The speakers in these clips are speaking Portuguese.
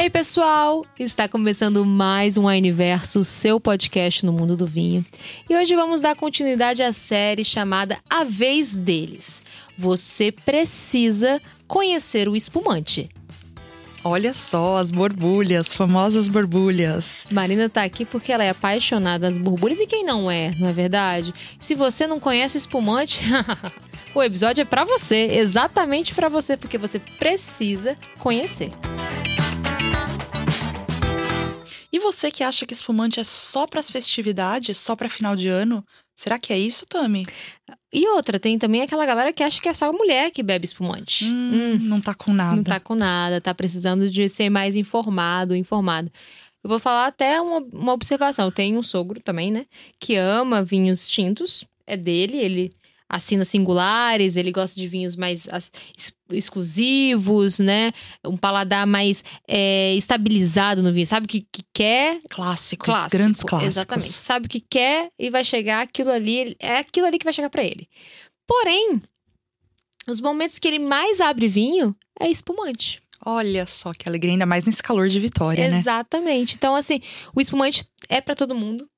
Ei, pessoal! Está começando mais um Universo, seu podcast no mundo do vinho. E hoje vamos dar continuidade à série chamada A Vez Deles. Você precisa conhecer o espumante. Olha só, as borbulhas, famosas borbulhas. Marina tá aqui porque ela é apaixonada das borbulhas e quem não é, não é verdade? Se você não conhece o espumante, o episódio é para você, exatamente para você, porque você precisa conhecer. E você que acha que espumante é só para as festividades, só para final de ano, será que é isso, Tami? E outra, tem também aquela galera que acha que é só mulher que bebe espumante. Hum, hum, não tá com nada. Não tá com nada, tá precisando de ser mais informado, informado. Eu vou falar até uma, uma observação. Eu tenho um sogro também, né? Que ama vinhos tintos. É dele, ele assina singulares, ele gosta de vinhos mais ex exclusivos, né? Um paladar mais é, estabilizado no vinho. Sabe o que, que quer? Clássicos, Clássico, grandes clássicos. Exatamente. Sabe o que quer e vai chegar aquilo ali, é aquilo ali que vai chegar para ele. Porém, os momentos que ele mais abre vinho é espumante. Olha só que alegria, ainda mais nesse calor de Vitória, Exatamente. né? Exatamente. Então, assim, o espumante é para todo mundo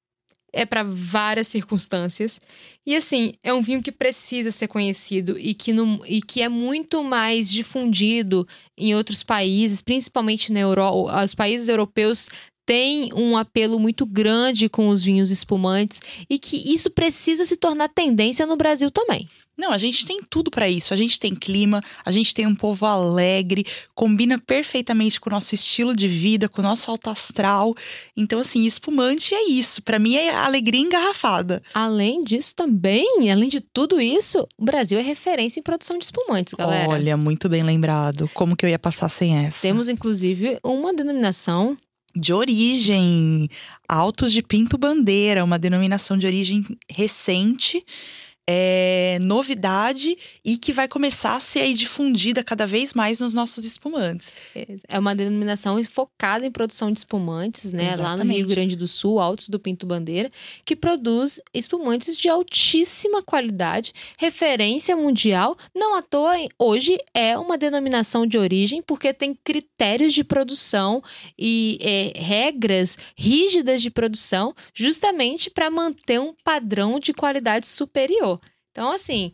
é para várias circunstâncias. E assim, é um vinho que precisa ser conhecido e que, no, e que é muito mais difundido em outros países, principalmente na Europa. Os países europeus têm um apelo muito grande com os vinhos espumantes e que isso precisa se tornar tendência no Brasil também. Não, a gente tem tudo para isso. A gente tem clima, a gente tem um povo alegre, combina perfeitamente com o nosso estilo de vida, com o nosso alto astral. Então, assim, espumante é isso. Para mim é alegria engarrafada. Além disso, também, além de tudo isso, o Brasil é referência em produção de espumantes, galera. Olha, muito bem lembrado. Como que eu ia passar sem essa? Temos, inclusive, uma denominação de origem, Altos de Pinto Bandeira, uma denominação de origem recente é, novidade e que vai começar a ser aí difundida cada vez mais nos nossos espumantes. É uma denominação focada em produção de espumantes, né? Exatamente. Lá no Rio Grande do Sul, Altos do Pinto Bandeira, que produz espumantes de altíssima qualidade, referência mundial. Não à toa, hoje é uma denominação de origem, porque tem critérios de produção e é, regras rígidas de produção, justamente para manter um padrão de qualidade superior. Então, assim,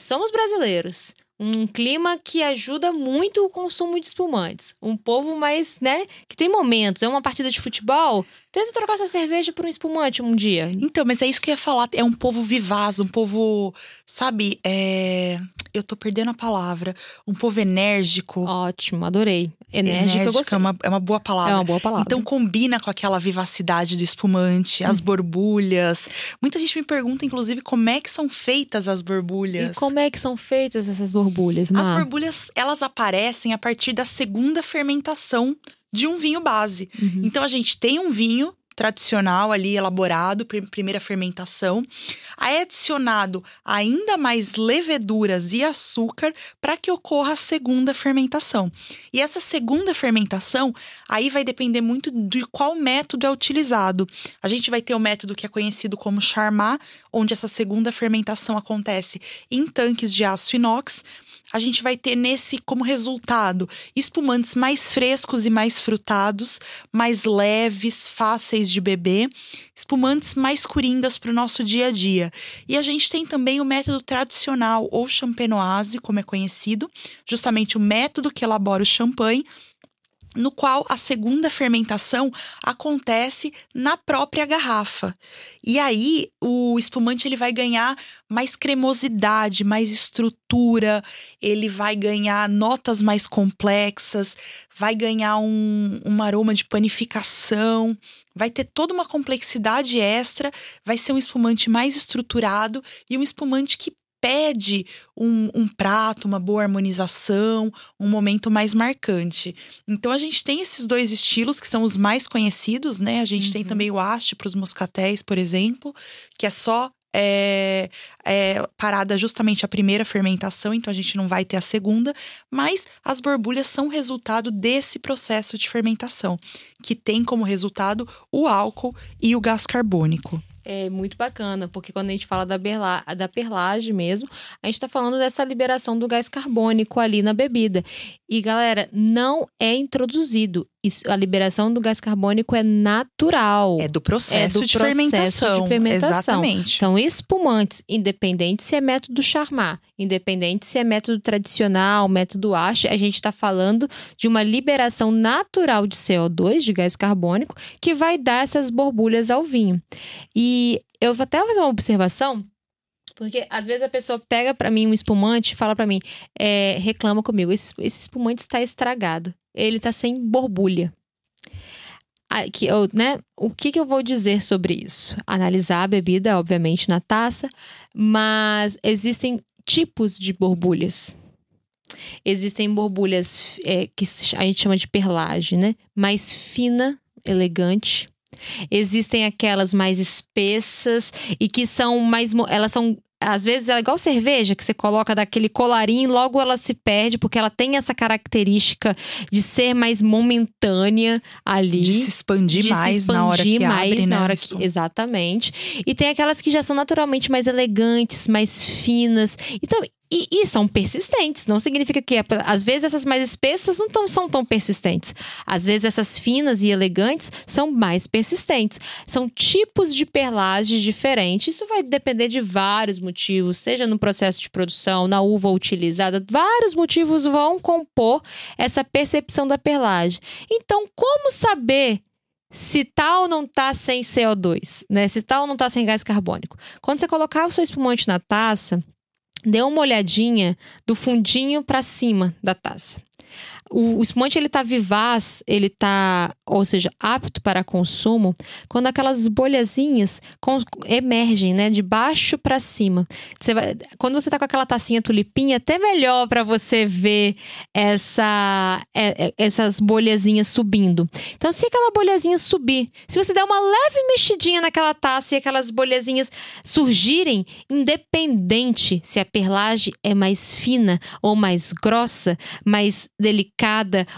somos brasileiros. Um clima que ajuda muito o consumo de espumantes. Um povo mais, né, que tem momentos. É uma partida de futebol, Tenta trocar essa cerveja por um espumante um dia. Então, mas é isso que eu ia falar. É um povo vivaz, um povo, sabe, é... eu tô perdendo a palavra. Um povo enérgico. Ótimo, adorei. Enérgico, enérgico é, uma, é uma boa palavra. É uma boa palavra. Então combina com aquela vivacidade do espumante, as hum. borbulhas. Muita gente me pergunta, inclusive, como é que são feitas as borbulhas. E como é que são feitas essas borbulhas, Má? As borbulhas, elas aparecem a partir da segunda fermentação de um vinho base. Uhum. Então a gente tem um vinho tradicional ali elaborado, primeira fermentação. É adicionado ainda mais leveduras e açúcar para que ocorra a segunda fermentação. E essa segunda fermentação, aí vai depender muito de qual método é utilizado. A gente vai ter o método que é conhecido como Charmat, onde essa segunda fermentação acontece em tanques de aço inox a gente vai ter nesse como resultado espumantes mais frescos e mais frutados, mais leves, fáceis de beber, espumantes mais coringas para o nosso dia a dia. E a gente tem também o método tradicional ou champenoise, como é conhecido, justamente o método que elabora o champanhe, no qual a segunda fermentação acontece na própria garrafa. E aí o espumante ele vai ganhar mais cremosidade, mais estrutura, ele vai ganhar notas mais complexas, vai ganhar um, um aroma de panificação, vai ter toda uma complexidade extra, vai ser um espumante mais estruturado e um espumante que pede um, um, prato, uma boa harmonização, um momento mais marcante. Então a gente tem esses dois estilos que são os mais conhecidos, né? A gente uhum. tem também o haste para os moscatéis, por exemplo, que é só é, é, parada justamente a primeira fermentação, então a gente não vai ter a segunda, mas as borbulhas são resultado desse processo de fermentação, que tem como resultado o álcool e o gás carbônico. É muito bacana, porque quando a gente fala da, berla, da perlage mesmo, a gente está falando dessa liberação do gás carbônico ali na bebida. E galera, não é introduzido. A liberação do gás carbônico é natural. É do processo, é do de, processo fermentação. de fermentação. Exatamente. Então, espumantes, independente se é método Charmat, independente se é método tradicional, método ASH, a gente está falando de uma liberação natural de CO2, de gás carbônico, que vai dar essas borbulhas ao vinho. E eu vou até fazer uma observação porque às vezes a pessoa pega para mim um espumante e fala para mim, é, reclama comigo, esse, esse espumante está estragado, ele está sem borbulha. Aqui, eu, né, o que, que eu vou dizer sobre isso? Analisar a bebida, obviamente, na taça, mas existem tipos de borbulhas. Existem borbulhas é, que a gente chama de perlage, né? Mais fina, elegante. Existem aquelas mais espessas e que são mais. Elas são às vezes é igual cerveja, que você coloca daquele colarinho, logo ela se perde, porque ela tem essa característica de ser mais momentânea ali. De se expandir de mais se expandir na hora que mais abre, na né? hora que, Exatamente. E tem aquelas que já são naturalmente mais elegantes, mais finas. Então, e, e, são persistentes. Não significa que, às vezes, essas mais espessas não tão, são tão persistentes. Às vezes, essas finas e elegantes são mais persistentes. São tipos de perlagem diferentes. Isso vai depender de vários motivos, seja no processo de produção, na uva utilizada. Vários motivos vão compor essa percepção da perlagem. Então, como saber se tal ou não está sem CO2, né? Se tal ou não está sem gás carbônico. Quando você colocar o seu espumante na taça, dê uma olhadinha do fundinho para cima da taça. O, o espumante ele tá vivaz, ele tá, ou seja, apto para consumo, quando aquelas bolhazinhas com, emergem, né, de baixo para cima. Você vai, quando você tá com aquela tacinha tulipinha, até melhor para você ver essa, é, é, essas bolhazinhas subindo. Então, se aquela bolhazinha subir, se você der uma leve mexidinha naquela taça e aquelas bolhazinhas surgirem, independente se a perlage é mais fina ou mais grossa, mais delicada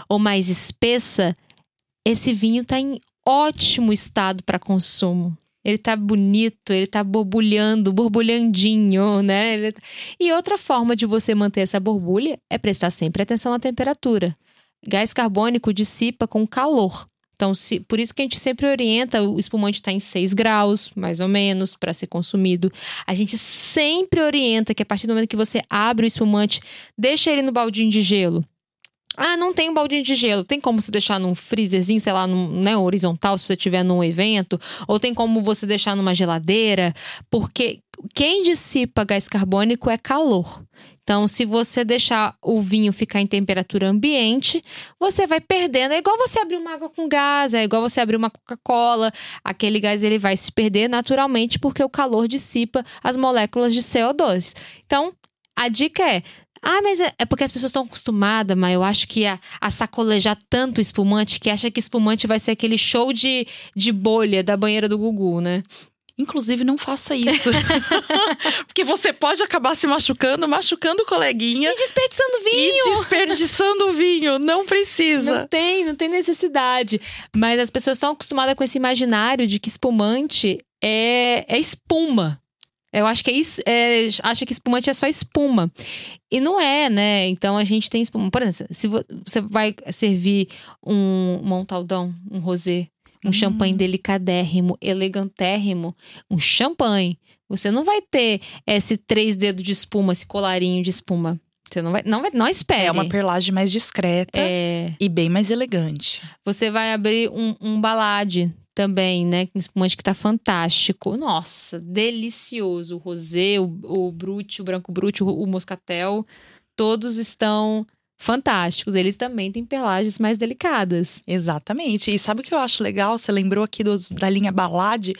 ou mais espessa, esse vinho está em ótimo estado para consumo. Ele tá bonito, ele tá borbulhando, borbulhandinho, né? Tá, e outra forma de você manter essa borbulha é prestar sempre atenção à temperatura. Gás carbônico dissipa com calor. Então, se, por isso que a gente sempre orienta o espumante estar tá em 6 graus, mais ou menos, para ser consumido. A gente sempre orienta que a partir do momento que você abre o espumante, deixa ele no baldinho de gelo. Ah, não tem um baldinho de gelo. Tem como você deixar num freezerzinho, sei lá, num, né, horizontal, se você estiver num evento? Ou tem como você deixar numa geladeira? Porque quem dissipa gás carbônico é calor. Então, se você deixar o vinho ficar em temperatura ambiente, você vai perdendo. É igual você abrir uma água com gás, é igual você abrir uma Coca-Cola. Aquele gás ele vai se perder naturalmente porque o calor dissipa as moléculas de CO2. Então, a dica é: ah, mas é, é porque as pessoas estão acostumadas, mas eu acho que a, a sacolejar tanto espumante que acha que espumante vai ser aquele show de, de bolha da banheira do Gugu, né? Inclusive, não faça isso. Porque você pode acabar se machucando, machucando o coleguinha. E desperdiçando vinho. E desperdiçando vinho. Não precisa. Não tem, não tem necessidade. Mas as pessoas estão acostumadas com esse imaginário de que espumante é, é espuma. Eu acho que é isso. É, acha que espumante é só espuma. E não é, né? Então a gente tem espuma. Por exemplo, se você vai servir um montaldão, um rosé, um hum. champanhe delicadérrimo, elegantérrimo, um champanhe, você não vai ter esse três dedos de espuma, esse colarinho de espuma. Você não vai, não vai, não espere. É uma perlagem mais discreta é... e bem mais elegante. Você vai abrir um, um balade também, né? Um espumante que tá fantástico. Nossa, delicioso. O rosé, o, o o branco brute, o, o moscatel, todos estão fantásticos. Eles também têm pelagens mais delicadas. Exatamente. E sabe o que eu acho legal? Você lembrou aqui dos, da linha Balade?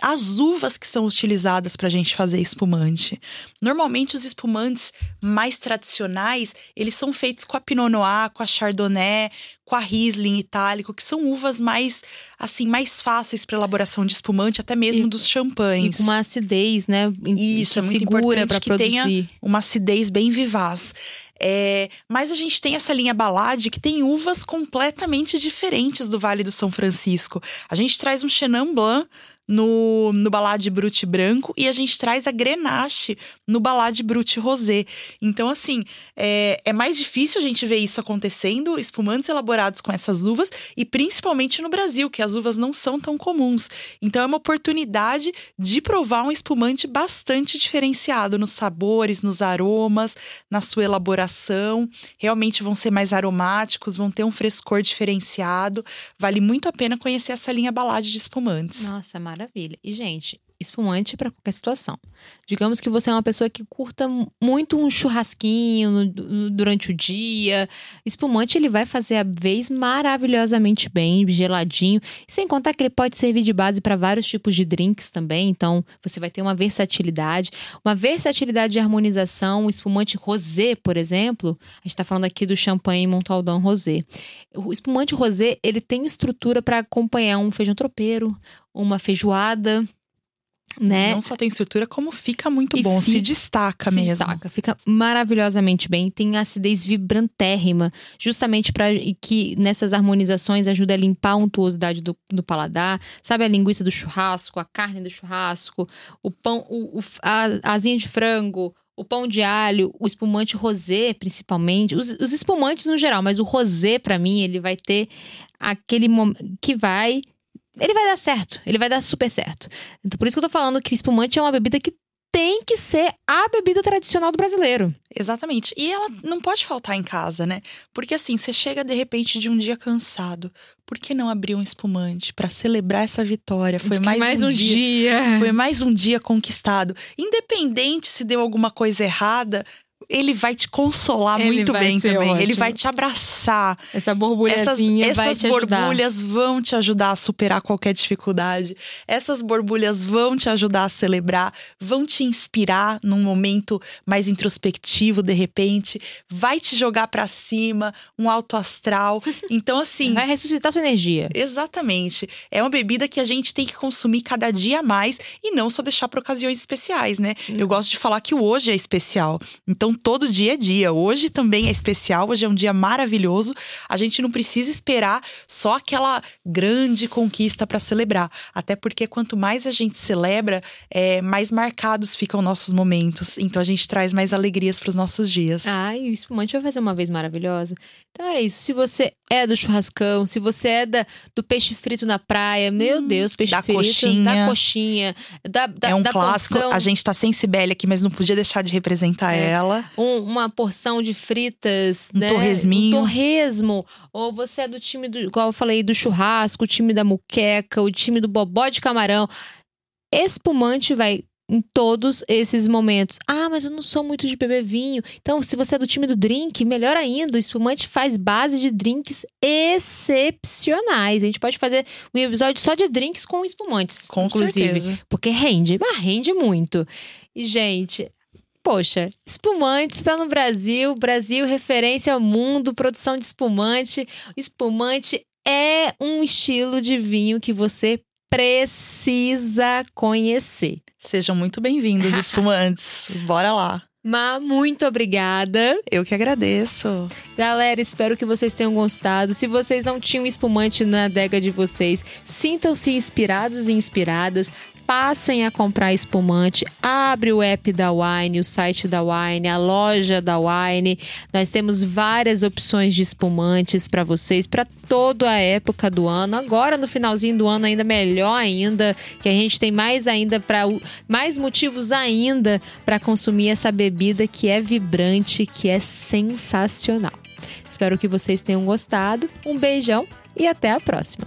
As uvas que são utilizadas para a gente fazer espumante. Normalmente os espumantes mais tradicionais, eles são feitos com a Pinot Noir, com a Chardonnay, com a Riesling itálico, que são uvas mais assim mais fáceis para elaboração de espumante, até mesmo e, dos champanhes. E com uma acidez, né? Isso, é muito segura para produzir. Tenha uma acidez bem vivaz. É, mas a gente tem essa linha Balade que tem uvas completamente diferentes do Vale do São Francisco. A gente traz um Chenin Blanc no, no Balade Brut branco e a gente traz a Grenache no Balade Brut rosé. Então, assim, é, é mais difícil a gente ver isso acontecendo, espumantes elaborados com essas uvas e principalmente no Brasil, que as uvas não são tão comuns. Então, é uma oportunidade de provar um espumante bastante diferenciado nos sabores, nos aromas, na sua elaboração. Realmente vão ser mais aromáticos, vão ter um frescor diferenciado. Vale muito a pena conhecer essa linha Balade de espumantes. Nossa, maravilhoso maravilha. E, gente, espumante para qualquer situação. Digamos que você é uma pessoa que curta muito um churrasquinho no, no, durante o dia. Espumante ele vai fazer a vez maravilhosamente bem, geladinho. Sem contar que ele pode servir de base para vários tipos de drinks também. Então você vai ter uma versatilidade, uma versatilidade de harmonização. O espumante rosé, por exemplo, a gente está falando aqui do champanhe Montaldão rosé. O espumante rosé ele tem estrutura para acompanhar um feijão tropeiro, uma feijoada né? Não só tem estrutura, como fica muito e bom, fica, se destaca se mesmo. Se destaca, fica maravilhosamente bem, tem acidez vibrantérrima, justamente para que nessas harmonizações ajuda a limpar a untuosidade do, do, paladar. Sabe a linguiça do churrasco, a carne do churrasco, o pão, o, o a asinha de frango, o pão de alho, o espumante rosé, principalmente, os, os espumantes no geral, mas o rosé, para mim, ele vai ter aquele momento que vai ele vai dar certo, ele vai dar super certo. Então, por isso que eu tô falando que o espumante é uma bebida que tem que ser a bebida tradicional do brasileiro. Exatamente. E ela não pode faltar em casa, né? Porque assim, você chega de repente de um dia cansado. Por que não abrir um espumante para celebrar essa vitória? Foi mais, mais um, um dia, dia. Foi mais um dia conquistado. Independente se deu alguma coisa errada, ele vai te consolar ele muito bem também. Ótimo. Ele vai te abraçar. Essa borbulhazinha essas, vai essas te ajudar. borbulhas vão te ajudar a superar qualquer dificuldade. Essas borbulhas vão te ajudar a celebrar, vão te inspirar num momento mais introspectivo de repente, vai te jogar para cima, um alto astral. Então assim, vai ressuscitar sua energia. Exatamente. É uma bebida que a gente tem que consumir cada dia mais e não só deixar para ocasiões especiais, né? Hum. Eu gosto de falar que o hoje é especial. Então todo dia é dia. Hoje também é especial, hoje é um dia maravilhoso. A gente não precisa esperar só aquela grande conquista para celebrar. Até porque quanto mais a gente celebra, é, mais marcados ficam nossos momentos. Então a gente traz mais alegrias para os nossos dias. Ai, o espumante vai fazer uma vez maravilhosa. Então é isso. Se você é do churrascão, se você é da, do peixe frito na praia, meu hum, Deus, peixe da frito, coxinha. da coxinha, da, da É um da clássico. Porção. A gente tá sem Sibeli aqui, mas não podia deixar de representar é. ela um, uma porção de fritas, um né? torresminho. Um torresmo. Ou você é do time do, igual eu falei, do churrasco, o time da muqueca, o time do bobó de camarão. Espumante vai em todos esses momentos. Ah, mas eu não sou muito de beber vinho. Então, se você é do time do drink, melhor ainda, o espumante faz base de drinks excepcionais. A gente pode fazer um episódio só de drinks com espumantes, com inclusive, certeza. porque rende, mas rende muito. E gente, poxa, espumante está no Brasil, Brasil referência ao mundo, produção de espumante. Espumante é um estilo de vinho que você precisa conhecer. Sejam muito bem-vindos, espumantes. Bora lá. Ma, muito obrigada. Eu que agradeço. Galera, espero que vocês tenham gostado. Se vocês não tinham espumante na adega de vocês, sintam-se inspirados e inspiradas passem a comprar espumante. Abre o app da Wine, o site da Wine, a loja da Wine. Nós temos várias opções de espumantes para vocês para toda a época do ano. Agora no finalzinho do ano ainda melhor ainda, que a gente tem mais ainda para mais motivos ainda para consumir essa bebida que é vibrante, que é sensacional. Espero que vocês tenham gostado. Um beijão e até a próxima.